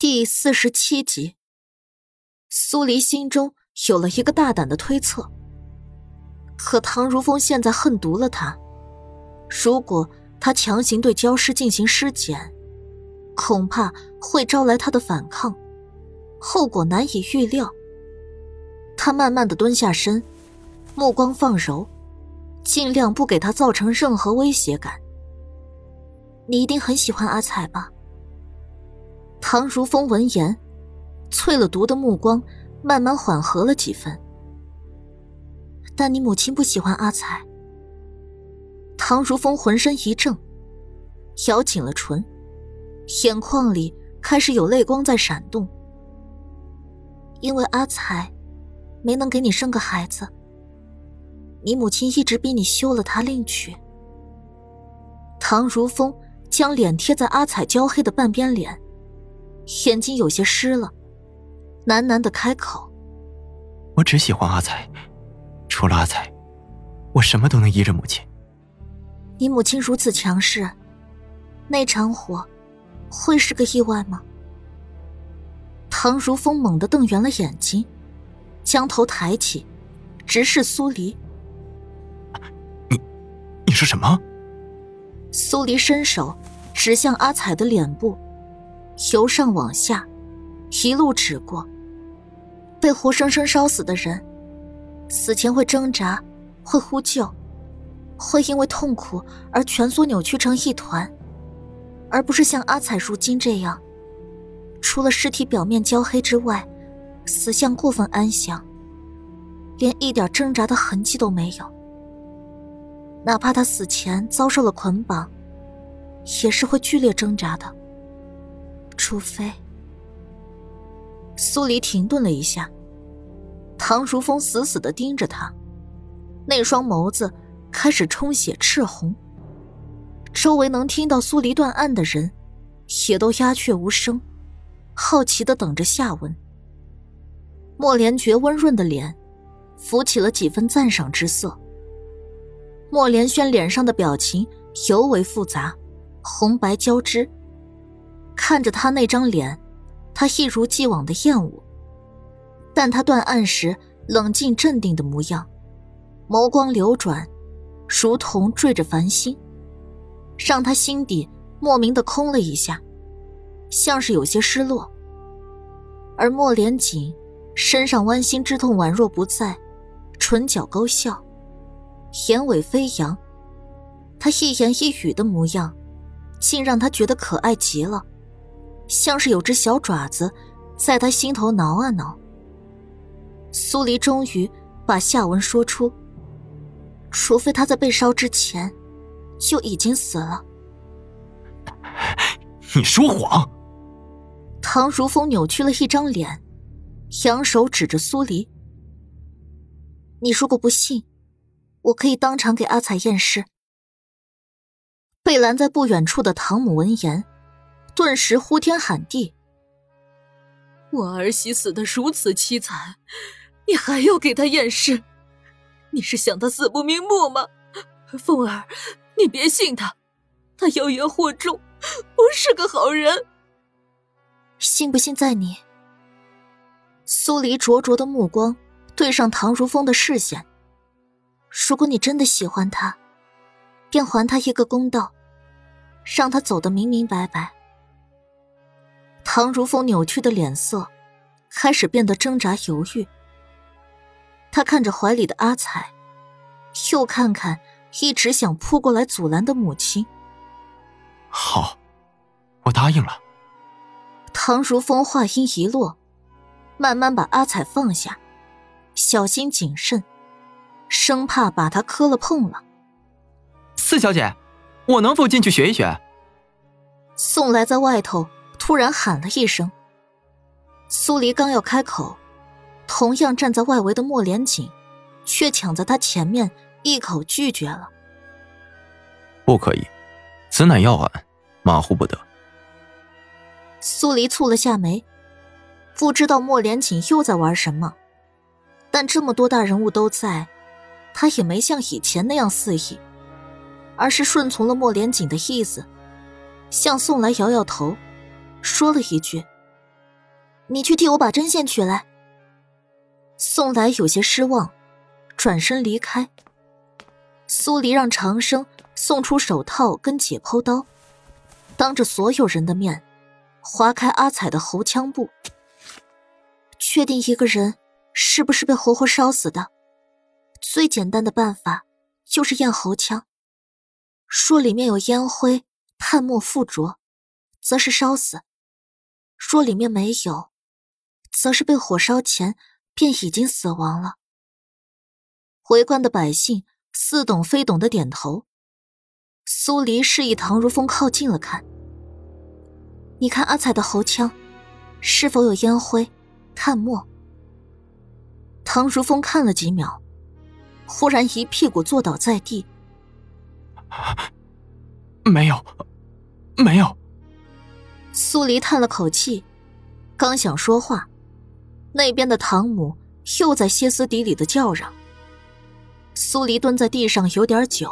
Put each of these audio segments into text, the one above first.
第四十七集，苏黎心中有了一个大胆的推测。可唐如风现在恨毒了他，如果他强行对焦尸进行尸检，恐怕会招来他的反抗，后果难以预料。他慢慢的蹲下身，目光放柔，尽量不给他造成任何威胁感。你一定很喜欢阿彩吧？唐如风闻言，淬了毒的目光慢慢缓和了几分。但你母亲不喜欢阿彩。唐如风浑身一怔，咬紧了唇，眼眶里开始有泪光在闪动。因为阿彩没能给你生个孩子，你母亲一直逼你休了她另娶。唐如风将脸贴在阿彩焦黑的半边脸。眼睛有些湿了，喃喃的开口：“我只喜欢阿才，除了阿才，我什么都能依着母亲。”你母亲如此强势，那场火会是个意外吗？唐如风猛地瞪圆了眼睛，将头抬起，直视苏黎：“你，你说什么？”苏黎伸手指向阿彩的脸部。由上往下，一路指过。被活生生烧死的人，死前会挣扎，会呼救，会因为痛苦而蜷缩扭曲成一团，而不是像阿彩如今这样，除了尸体表面焦黑之外，死相过分安详，连一点挣扎的痕迹都没有。哪怕他死前遭受了捆绑，也是会剧烈挣扎的。除非，苏黎停顿了一下，唐如风死死的盯着他，那双眸子开始充血赤红。周围能听到苏黎断案的人，也都鸦雀无声，好奇的等着下文。莫连觉温润的脸，浮起了几分赞赏之色。莫连轩脸上的表情尤为复杂，红白交织。看着他那张脸，他一如既往的厌恶。但他断案时冷静镇定的模样，眸光流转，如同缀着繁星，让他心底莫名的空了一下，像是有些失落。而莫连锦身上剜心之痛宛若不在，唇角勾笑，眼尾飞扬，他一言一语的模样，竟让他觉得可爱极了。像是有只小爪子，在他心头挠啊挠。苏黎终于把下文说出，除非他在被烧之前就已经死了。你说谎！唐如风扭曲了一张脸，扬手指着苏黎：“你如果不信，我可以当场给阿彩验尸。”被拦在不远处的唐母闻言。顿时呼天喊地！我儿媳死的如此凄惨，你还要给她验尸？你是想她死不瞑目吗？凤儿，你别信他，他妖言惑众，不是个好人。信不信在你。苏黎灼灼的目光对上唐如风的视线。如果你真的喜欢他，便还他一个公道，让他走得明明白白。唐如风扭曲的脸色开始变得挣扎犹豫。他看着怀里的阿彩，又看看一直想扑过来阻拦的母亲。好，我答应了。唐如风话音一落，慢慢把阿彩放下，小心谨慎，生怕把她磕了碰了。四小姐，我能否进去学一学？宋来在外头。突然喊了一声，苏黎刚要开口，同样站在外围的莫连锦，却抢在他前面一口拒绝了。不可以，此乃要案，马虎不得。苏黎蹙了下眉，不知道莫连锦又在玩什么，但这么多大人物都在，他也没像以前那样肆意，而是顺从了莫连锦的意思，向宋来摇摇头。说了一句：“你去替我把针线取来。宋来有些失望，转身离开。苏黎让长生送出手套跟解剖刀，当着所有人的面划开阿彩的喉腔部，确定一个人是不是被活活烧死的。最简单的办法就是验喉腔，若里面有烟灰、炭末附着，则是烧死；若里面没有，则是被火烧前便已经死亡了。围观的百姓似懂非懂的点头。苏黎示意唐如风靠近了看，你看阿彩的喉腔，是否有烟灰、炭末？唐如风看了几秒。忽然一屁股坐倒在地，没有，没有。苏黎叹了口气，刚想说话，那边的唐母又在歇斯底里的叫嚷。苏黎蹲在地上有点久，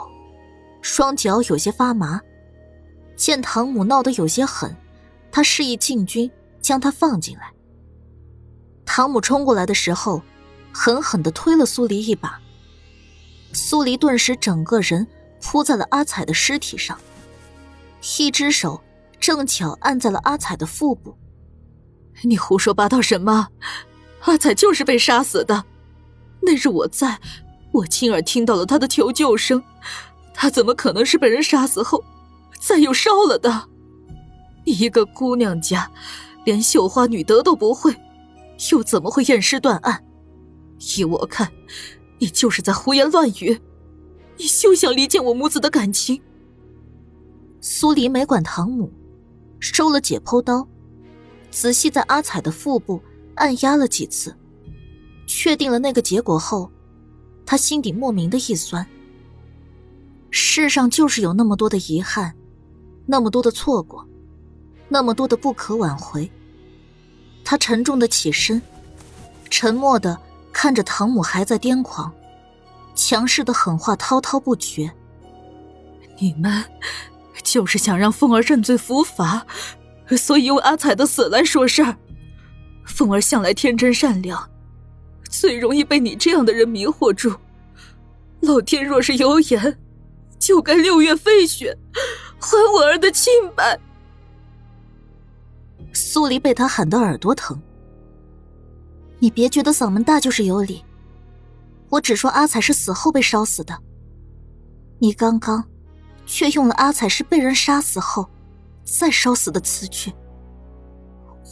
双脚有些发麻。见唐母闹得有些狠，他示意禁军将他放进来。唐母冲过来的时候，狠狠的推了苏黎一把。苏黎顿时整个人扑在了阿彩的尸体上，一只手正巧按在了阿彩的腹部。你胡说八道什么？阿彩就是被杀死的，那日我在，我亲耳听到了他的求救声。他怎么可能是被人杀死后，再又烧了的？你一个姑娘家，连绣花女德都不会，又怎么会验尸断案？依我看。你就是在胡言乱语，你休想离间我母子的感情。苏黎没管唐母，收了解剖刀，仔细在阿彩的腹部按压了几次，确定了那个结果后，他心底莫名的一酸。世上就是有那么多的遗憾，那么多的错过，那么多的不可挽回。他沉重的起身，沉默的。看着唐母还在癫狂，强势的狠话滔滔不绝。你们就是想让凤儿认罪伏法，所以用阿彩的死来说事儿。凤儿向来天真善良，最容易被你这样的人迷惑住。老天若是有眼，就该六月飞雪，还我儿的清白。苏黎被他喊得耳朵疼。你别觉得嗓门大就是有理，我只说阿彩是死后被烧死的。你刚刚，却用了阿彩是被人杀死后，再烧死的词句。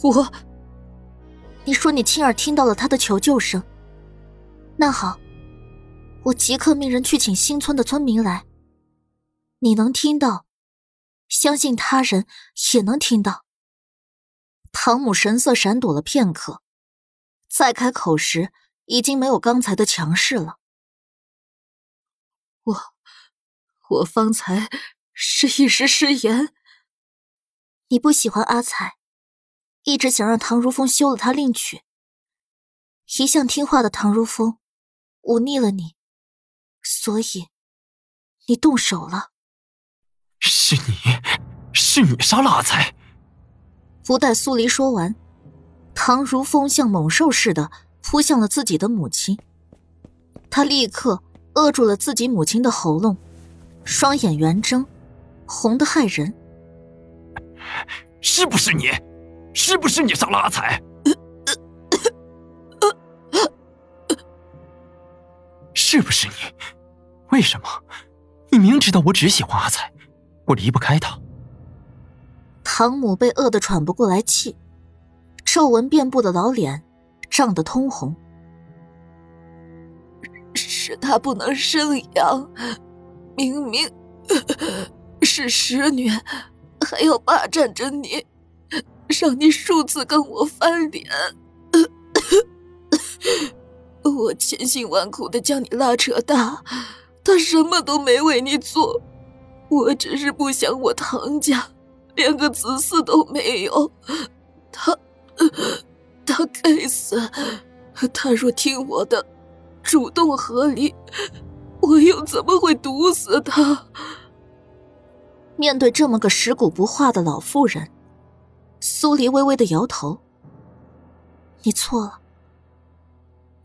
我，你说你亲耳听到了他的求救声。那好，我即刻命人去请新村的村民来。你能听到，相信他人也能听到。唐母神色闪躲了片刻。再开口时，已经没有刚才的强势了。我，我方才是一时失言。你不喜欢阿彩，一直想让唐如风休了他另娶。一向听话的唐如风，忤逆了你，所以你动手了。是你，是你杀了阿才。不待苏黎说完。唐如风像猛兽似的扑向了自己的母亲，他立刻扼住了自己母亲的喉咙，双眼圆睁，红的骇人。是不是你？是不是你杀了阿彩？是不是你？为什么？你明知道我只喜欢阿彩，我离不开他。唐母被饿得喘不过来气。皱纹遍布的老脸涨得通红，是他不能生养，明明 是使女，还要霸占着你，让你数次跟我翻脸。我千辛万苦的将你拉扯大，他什么都没为你做，我只是不想我唐家连个子嗣都没有，他。他该死！他若听我的，主动和离，我又怎么会毒死他？面对这么个食古不化的老妇人，苏黎微微的摇头。你错了，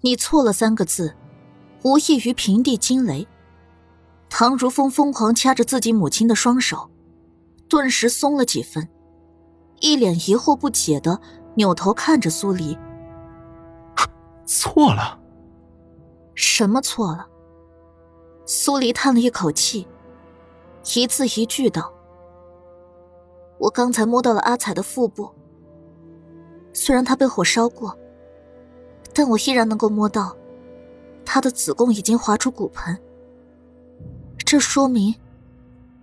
你错了三个字，无异于平地惊雷。唐如风疯狂掐着自己母亲的双手，顿时松了几分，一脸疑惑不解的扭头看着苏黎。错了？什么错了？苏黎叹了一口气，一字一句道：“我刚才摸到了阿彩的腹部，虽然她被火烧过，但我依然能够摸到，她的子宫已经滑出骨盆。”这说明，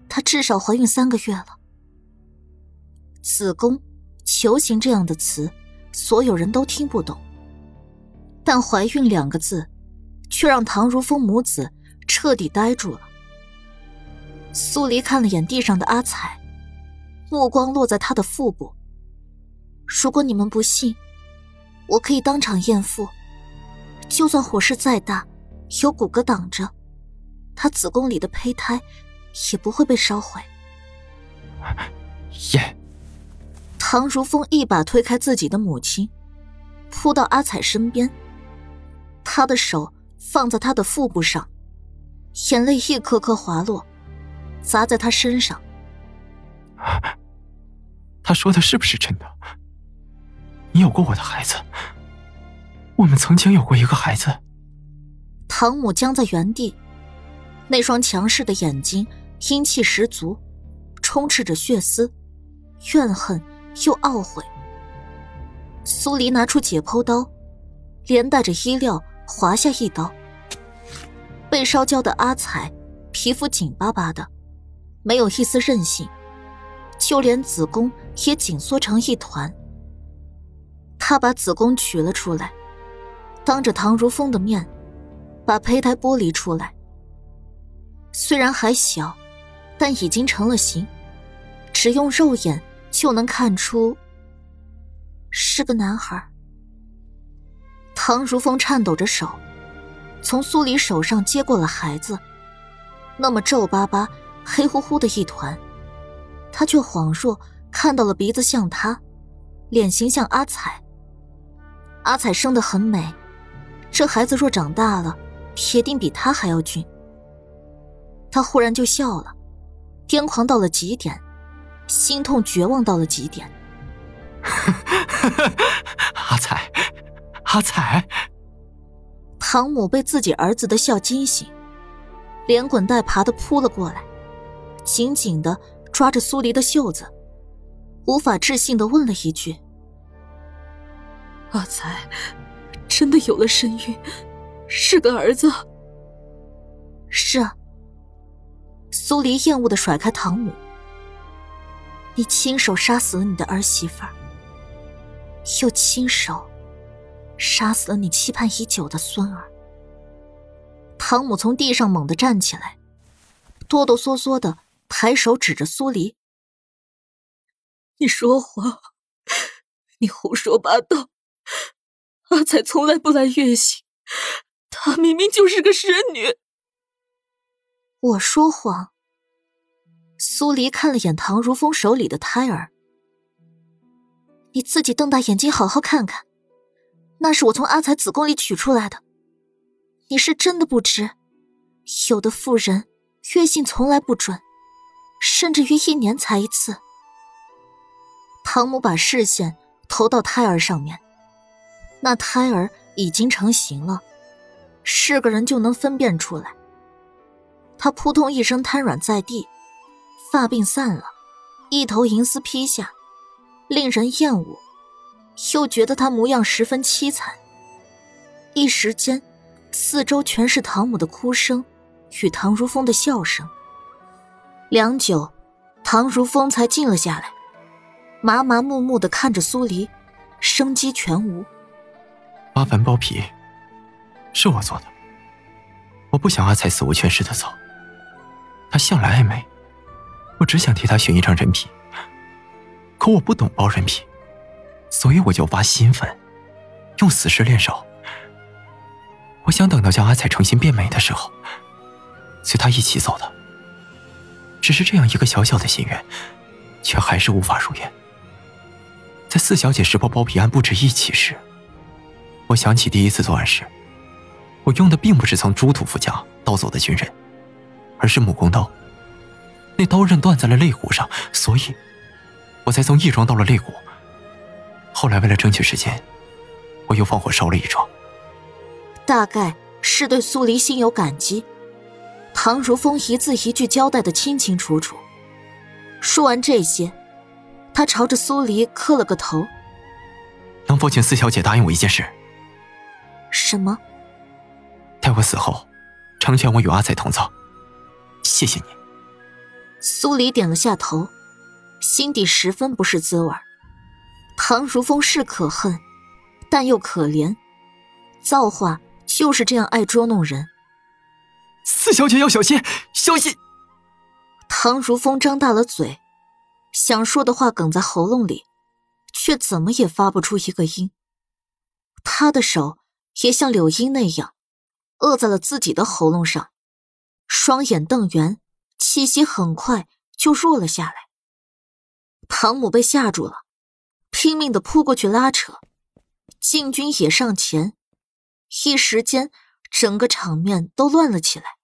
她至少怀孕三个月了。子宫、球形这样的词，所有人都听不懂，但怀孕两个字，却让唐如风母子彻底呆住了。苏黎看了眼地上的阿彩，目光落在他的腹部。如果你们不信，我可以当场验腹，就算火势再大，有骨骼挡着。他子宫里的胚胎也不会被烧毁。耶！唐如风一把推开自己的母亲，扑到阿彩身边，他的手放在她的腹部上，眼泪一颗颗滑落，砸在他身上。他说的是不是真的？你有过我的孩子，我们曾经有过一个孩子。唐母僵在原地。那双强势的眼睛，阴气十足，充斥着血丝、怨恨又懊悔。苏黎拿出解剖刀，连带着衣料划下一刀。被烧焦的阿彩，皮肤紧巴巴的，没有一丝韧性，就连子宫也紧缩成一团。他把子宫取了出来，当着唐如风的面，把胚胎剥离出来。虽然还小，但已经成了形，只用肉眼就能看出是个男孩。唐如风颤抖着手，从苏黎手上接过了孩子，那么皱巴巴、黑乎乎的一团，他却恍若看到了鼻子像他，脸型像阿彩。阿彩生得很美，这孩子若长大了，铁定比他还要俊。他忽然就笑了，癫狂到了极点，心痛绝望到了极点。阿彩，阿彩！唐母被自己儿子的笑惊醒，连滚带爬的扑了过来，紧紧的抓着苏黎的袖子，无法置信的问了一句：“阿才，真的有了身孕，是个儿子？”“是啊。”苏黎厌恶的甩开唐母：“你亲手杀死了你的儿媳妇儿，又亲手杀死了你期盼已久的孙儿。”唐母从地上猛地站起来，哆哆嗦嗦的抬手指着苏黎：“你说谎，你胡说八道！阿彩从来不来月行，她明明就是个神女。”我说谎。苏黎看了眼唐如风手里的胎儿，你自己瞪大眼睛好好看看，那是我从阿彩子宫里取出来的。你是真的不知，有的妇人月经从来不准，甚至于一年才一次。唐母把视线投到胎儿上面，那胎儿已经成型了，是个人就能分辨出来。他扑通一声瘫软在地，发鬓散了，一头银丝披下，令人厌恶，又觉得他模样十分凄惨。一时间，四周全是唐母的哭声与唐如风的笑声。良久，唐如风才静了下来，麻麻木木的看着苏黎，生机全无。阿凡剥皮，是我做的。我不想阿彩死无全尸的走。他向来爱美，我只想替他选一张人皮。可我不懂包人皮，所以我就挖新坟，用死尸炼手。我想等到将阿彩重新变美的时候，随他一起走的。只是这样一个小小的心愿，却还是无法如愿。在四小姐识破包皮案不止一起时，我想起第一次作案时，我用的并不是从朱屠夫家盗走的军刃，而是木工刀。那刀刃断在了肋骨上，所以我才从义庄到了肋骨。后来为了争取时间，我又放火烧了一桩。大概是对苏黎心有感激，唐如风一字一句交代的清清楚楚。说完这些，他朝着苏黎磕了个头。能否请四小姐答应我一件事？什么？待我死后，成全我与阿彩同葬。谢谢你。苏黎点了下头，心底十分不是滋味。唐如风是可恨，但又可怜。造化就是这样爱捉弄人。四小姐要小心，小心！唐如风张大了嘴，想说的话哽在喉咙里，却怎么也发不出一个音。他的手也像柳英那样，扼在了自己的喉咙上，双眼瞪圆，气息很快就弱了下来。唐母被吓住了，拼命的扑过去拉扯，禁军也上前，一时间整个场面都乱了起来。